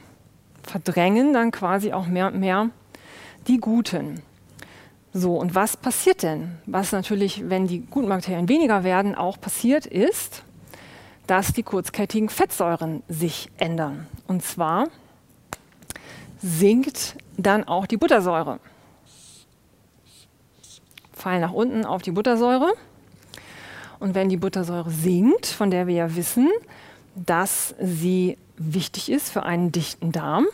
verdrängen dann quasi auch mehr und mehr die guten. So, und was passiert denn? Was natürlich, wenn die guten Bakterien weniger werden, auch passiert ist, dass die kurzkettigen Fettsäuren sich ändern. Und zwar sinkt dann auch die Buttersäure. Fallen nach unten auf die Buttersäure. Und wenn die Buttersäure sinkt, von der wir ja wissen, dass sie wichtig ist für einen dichten Darm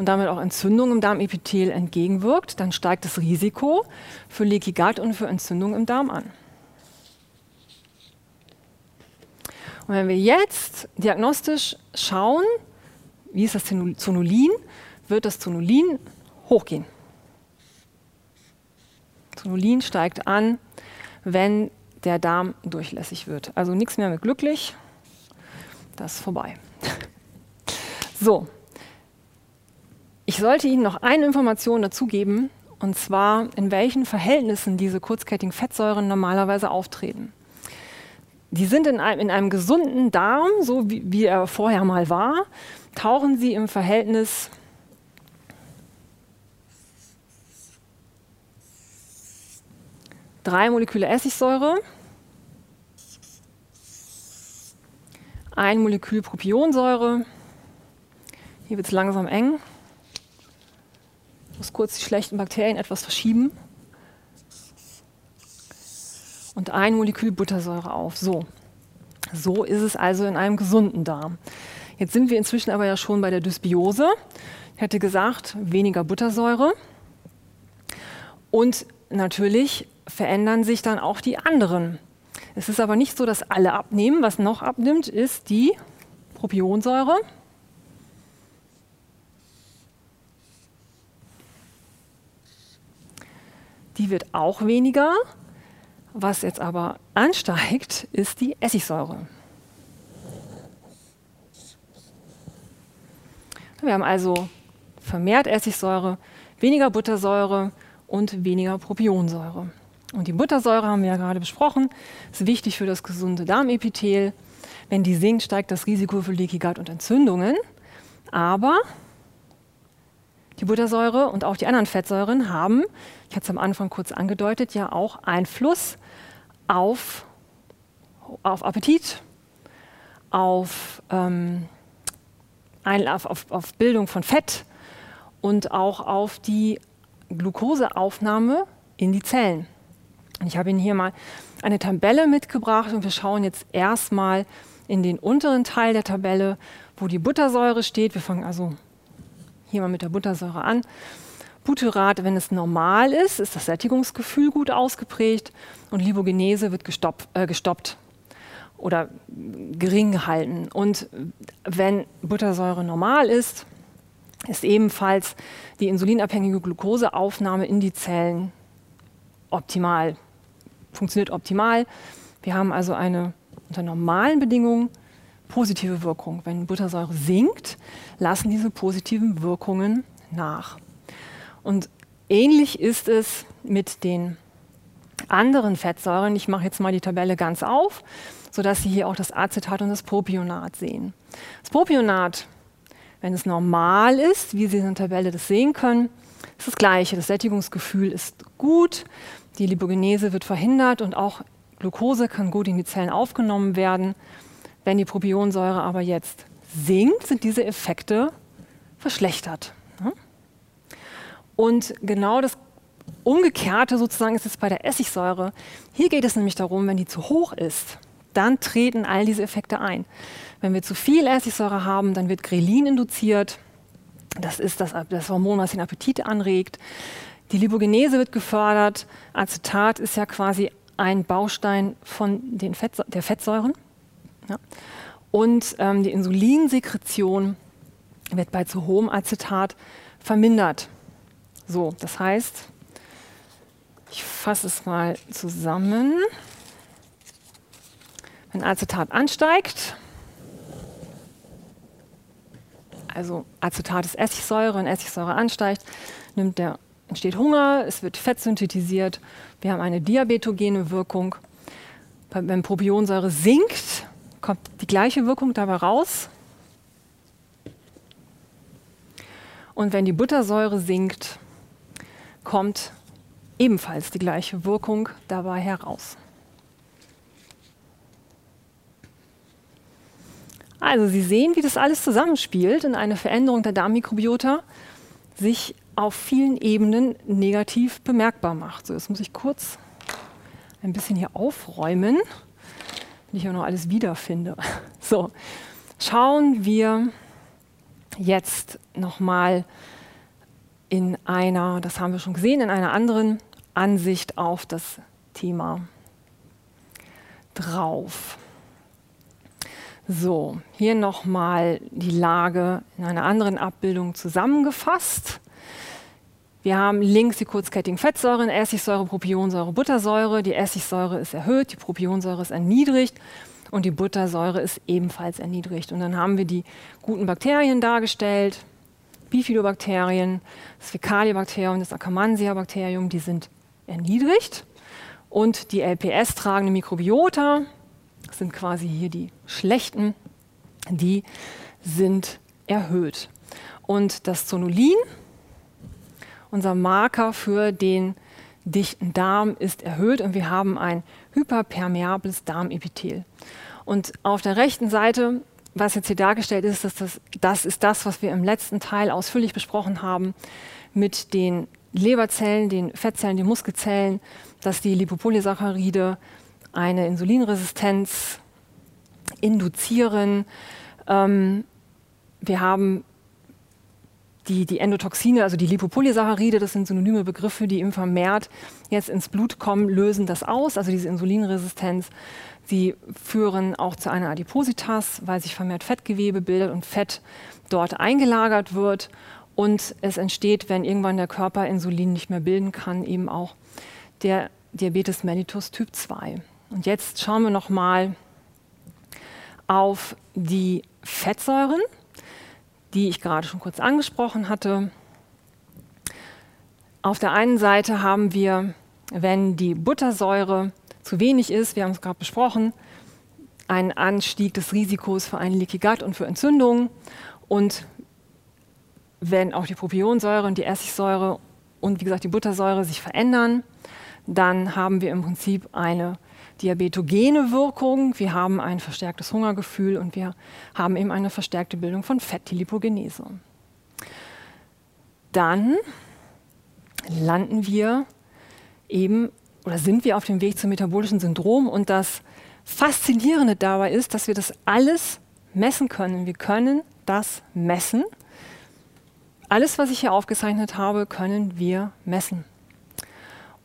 und damit auch Entzündung im Darmepithel entgegenwirkt, dann steigt das Risiko für Leaky Gut und für Entzündung im Darm an. Und wenn wir jetzt diagnostisch schauen, wie ist das Zonulin, wird das Zonulin hochgehen. Zonulin steigt an, wenn der Darm durchlässig wird. Also nichts mehr mit glücklich, das ist vorbei. <laughs> So, ich sollte Ihnen noch eine Information dazu geben, und zwar in welchen Verhältnissen diese kurzkettigen Fettsäuren normalerweise auftreten. Die sind in einem, in einem gesunden Darm, so wie, wie er vorher mal war, tauchen sie im Verhältnis drei Moleküle Essigsäure, ein Molekül Propionsäure. Hier wird es langsam eng. Muss kurz die schlechten Bakterien etwas verschieben und ein Molekül Buttersäure auf. So. So ist es also in einem gesunden Darm. Jetzt sind wir inzwischen aber ja schon bei der Dysbiose. Ich hatte gesagt, weniger Buttersäure. Und natürlich verändern sich dann auch die anderen. Es ist aber nicht so, dass alle abnehmen. Was noch abnimmt, ist die Propionsäure. Die wird auch weniger. Was jetzt aber ansteigt, ist die Essigsäure. Wir haben also vermehrt Essigsäure, weniger Buttersäure und weniger Propionsäure. Und die Buttersäure haben wir ja gerade besprochen, ist wichtig für das gesunde Darmepithel. Wenn die sinkt, steigt das Risiko für Leaky Gut und Entzündungen. Aber die Buttersäure und auch die anderen Fettsäuren haben, ich hatte es am Anfang kurz angedeutet, ja auch Einfluss auf, auf Appetit, auf, ähm, auf, auf, Bildung von Fett und auch auf die Glukoseaufnahme in die Zellen. Und ich habe Ihnen hier mal eine Tabelle mitgebracht und wir schauen jetzt erstmal in den unteren Teil der Tabelle, wo die Buttersäure steht. Wir fangen also hier mal mit der Buttersäure an. Butyrat, wenn es normal ist, ist das Sättigungsgefühl gut ausgeprägt und Lipogenese wird gestopp, äh, gestoppt oder gering gehalten. Und wenn Buttersäure normal ist, ist ebenfalls die insulinabhängige Glukoseaufnahme in die Zellen optimal, funktioniert optimal. Wir haben also eine unter normalen Bedingungen positive Wirkung. Wenn Buttersäure sinkt, lassen diese positiven Wirkungen nach. Und ähnlich ist es mit den anderen Fettsäuren. Ich mache jetzt mal die Tabelle ganz auf, sodass Sie hier auch das Acetat und das Propionat sehen. Das Propionat, wenn es normal ist, wie Sie in der Tabelle das sehen können, ist das gleiche. Das Sättigungsgefühl ist gut, die Lipogenese wird verhindert und auch Glucose kann gut in die Zellen aufgenommen werden. Wenn die Propionsäure aber jetzt sinkt, sind diese Effekte verschlechtert. Und genau das Umgekehrte sozusagen ist es bei der Essigsäure. Hier geht es nämlich darum, wenn die zu hoch ist, dann treten all diese Effekte ein. Wenn wir zu viel Essigsäure haben, dann wird Grelin induziert. Das ist das, das Hormon, was den Appetit anregt. Die Lipogenese wird gefördert. Acetat ist ja quasi ein Baustein von den Fett, der Fettsäuren. Ja. Und ähm, die Insulinsekretion wird bei zu hohem Acetat vermindert. So, das heißt, ich fasse es mal zusammen. Wenn Acetat ansteigt, also Acetat ist Essigsäure, wenn Essigsäure ansteigt, nimmt der, entsteht Hunger, es wird Fett synthetisiert, wir haben eine diabetogene Wirkung. Wenn Propionsäure sinkt, kommt die gleiche Wirkung dabei raus. Und wenn die Buttersäure sinkt, kommt ebenfalls die gleiche Wirkung dabei heraus. Also Sie sehen, wie das alles zusammenspielt und eine Veränderung der Darmmikrobiota sich auf vielen Ebenen negativ bemerkbar macht. So, jetzt muss ich kurz ein bisschen hier aufräumen, ich auch noch alles wiederfinde. <laughs> So, schauen wir jetzt nochmal in einer, das haben wir schon gesehen, in einer anderen Ansicht auf das Thema drauf. So, hier nochmal die Lage in einer anderen Abbildung zusammengefasst. Wir haben links die kurzkettigen Fettsäuren, Essigsäure, Propionsäure, Buttersäure. Die Essigsäure ist erhöht, die Propionsäure ist erniedrigt und die Buttersäure ist ebenfalls erniedrigt. Und dann haben wir die guten Bakterien dargestellt, Bifidobakterien, das Fäkaliebakterium, das Akkermansia-Bakterium, die sind erniedrigt. Und die LPS-tragende Mikrobiota, das sind quasi hier die schlechten, die sind erhöht. Und das Zonulin, unser Marker für den dichten Darm, ist erhöht und wir haben ein hyperpermeables Darmepithel. Und auf der rechten Seite, was jetzt hier dargestellt ist, dass das, das ist das, was wir im letzten Teil ausführlich besprochen haben mit den Leberzellen, den Fettzellen, den Muskelzellen, dass die Lipopolysaccharide eine Insulinresistenz induzieren. Ähm, wir haben die, die Endotoxine, also die Lipopolysaccharide, das sind synonyme Begriffe, die im vermehrt jetzt ins Blut kommen, lösen das aus, also diese Insulinresistenz. Sie führen auch zu einer Adipositas, weil sich vermehrt Fettgewebe bildet und Fett dort eingelagert wird. Und es entsteht, wenn irgendwann der Körper Insulin nicht mehr bilden kann, eben auch der Diabetes mellitus Typ 2. Und jetzt schauen wir noch mal auf die Fettsäuren, die ich gerade schon kurz angesprochen hatte. Auf der einen Seite haben wir, wenn die Buttersäure zu wenig ist, wir haben es gerade besprochen, einen Anstieg des Risikos für einen Leaky Gut und für Entzündungen. Und wenn auch die Propionsäure und die Essigsäure und wie gesagt die Buttersäure sich verändern, dann haben wir im Prinzip eine diabetogene Wirkung, wir haben ein verstärktes Hungergefühl und wir haben eben eine verstärkte Bildung von Fett. Dann landen wir eben oder sind wir auf dem Weg zum metabolischen Syndrom und das Faszinierende dabei ist, dass wir das alles messen können. Wir können das messen alles, was ich hier aufgezeichnet habe, können wir messen.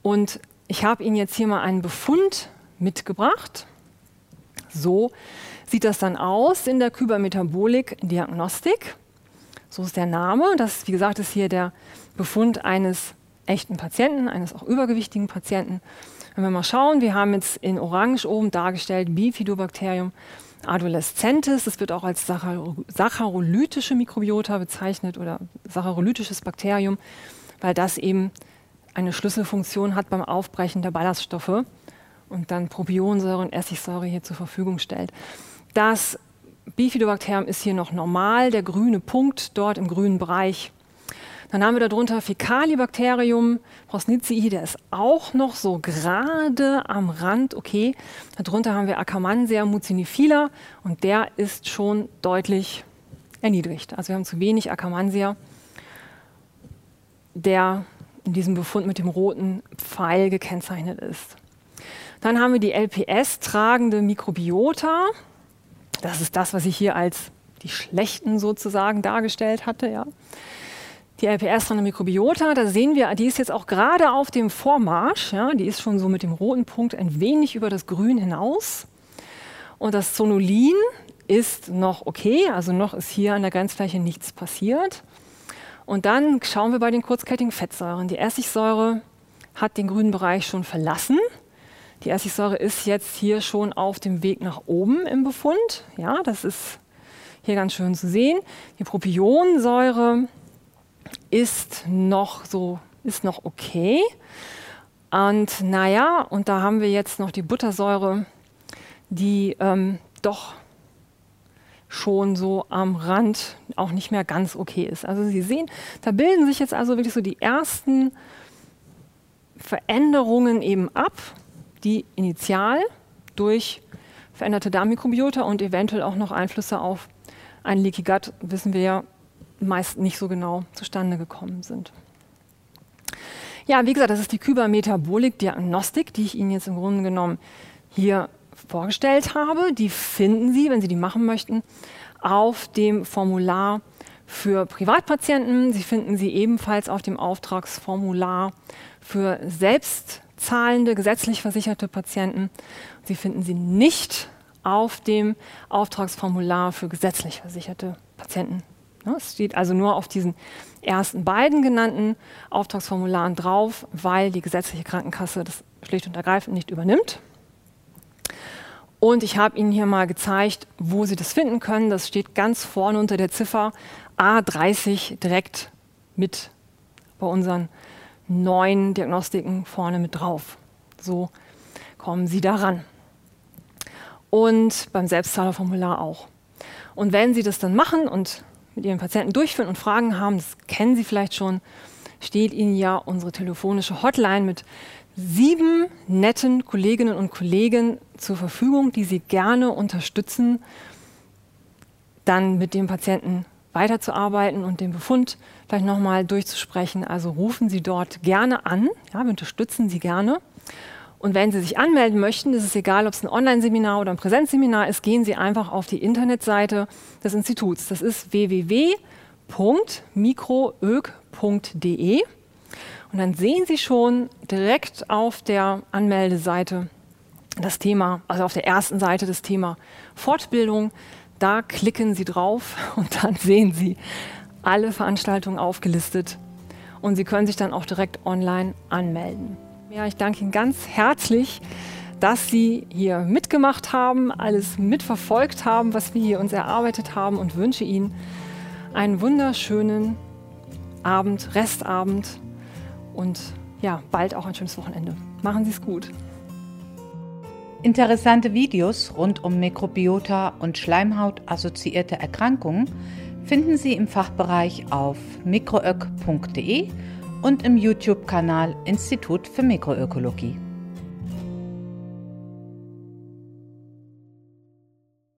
Und ich habe Ihnen jetzt hier mal einen Befund mitgebracht. So sieht das dann aus in der Kybermetabolik-Diagnostik. So ist der Name. Das, wie gesagt, ist hier der Befund eines echten Patienten, eines auch übergewichtigen Patienten. Wenn wir mal schauen, wir haben jetzt in Orange oben dargestellt Bifidobacterium adolescentes. Das wird auch als saccharolytische Mikrobiota bezeichnet oder saccharolytisches Bakterium, weil das eben eine Schlüsselfunktion hat beim Aufbrechen der Ballaststoffe und dann Propionsäure und Essigsäure hier zur Verfügung stellt. Das Bifidobakterium ist hier noch normal, der grüne Punkt dort im grünen Bereich. Dann haben wir darunter Fecalibacterium prosnicii, der ist auch noch so gerade am Rand, okay. Darunter haben wir Akkermansia mucinifila und der ist schon deutlich erniedrigt. Also wir haben zu wenig Akkermansia, der in diesem Befund mit dem roten Pfeil gekennzeichnet ist. Dann haben wir die LPS-tragende Mikrobiota. Das ist das, was ich hier als die schlechten sozusagen dargestellt hatte. Ja. Die LPS-tragende Mikrobiota, da sehen wir, die ist jetzt auch gerade auf dem Vormarsch. Ja. Die ist schon so mit dem roten Punkt ein wenig über das Grün hinaus. Und das Zonulin ist noch okay, also noch ist hier an der Grenzfläche nichts passiert. Und dann schauen wir bei den kurzkettigen Fettsäuren. Die Essigsäure hat den grünen Bereich schon verlassen. Die Essigsäure ist jetzt hier schon auf dem Weg nach oben im Befund. Ja, das ist hier ganz schön zu sehen. Die Propionsäure ist noch so, ist noch okay. Und naja, und da haben wir jetzt noch die Buttersäure, die ähm, doch schon so am Rand auch nicht mehr ganz okay ist. Also Sie sehen, da bilden sich jetzt also wirklich so die ersten Veränderungen eben ab, die initial durch veränderte Darmmikrobiota und eventuell auch noch Einflüsse auf ein Leaky Gut, wissen wir ja, meist nicht so genau zustande gekommen sind. Ja, wie gesagt, das ist die Kybermetabolik-Diagnostik, die ich Ihnen jetzt im Grunde genommen hier vorgestellt habe. Die finden Sie, wenn Sie die machen möchten, auf dem Formular für Privatpatienten. Sie finden sie ebenfalls auf dem Auftragsformular für selbstzahlende, gesetzlich versicherte Patienten. Sie finden sie nicht auf dem Auftragsformular für gesetzlich versicherte Patienten. Es steht also nur auf diesen ersten beiden genannten Auftragsformularen drauf, weil die gesetzliche Krankenkasse das schlicht und ergreifend nicht übernimmt. Und ich habe Ihnen hier mal gezeigt, wo Sie das finden können. Das steht ganz vorne unter der Ziffer A30 direkt mit bei unseren neuen Diagnostiken vorne mit drauf. So kommen Sie daran. Und beim Selbstzahlerformular auch. Und wenn Sie das dann machen und mit Ihren Patienten durchführen und Fragen haben, das kennen Sie vielleicht schon, steht Ihnen ja unsere telefonische Hotline mit sieben netten Kolleginnen und Kollegen zur Verfügung, die Sie gerne unterstützen, dann mit dem Patienten weiterzuarbeiten und den Befund vielleicht nochmal durchzusprechen. Also rufen Sie dort gerne an, ja, wir unterstützen Sie gerne. Und wenn Sie sich anmelden möchten, ist es egal, ob es ein Online-Seminar oder ein Präsenzseminar ist, gehen Sie einfach auf die Internetseite des Instituts. Das ist www.mikroög.de. Und dann sehen Sie schon direkt auf der Anmeldeseite das Thema, also auf der ersten Seite das Thema Fortbildung. Da klicken Sie drauf <laughs> und dann sehen Sie alle Veranstaltungen aufgelistet und Sie können sich dann auch direkt online anmelden. Ja, ich danke Ihnen ganz herzlich, dass Sie hier mitgemacht haben, alles mitverfolgt haben, was wir hier uns erarbeitet haben und wünsche Ihnen einen wunderschönen Abend, Restabend und ja, bald auch ein schönes Wochenende. Machen Sie es gut. Interessante Videos rund um Mikrobiota und Schleimhaut-assoziierte Erkrankungen finden Sie im Fachbereich auf mikroök.de und im YouTube-Kanal Institut für Mikroökologie.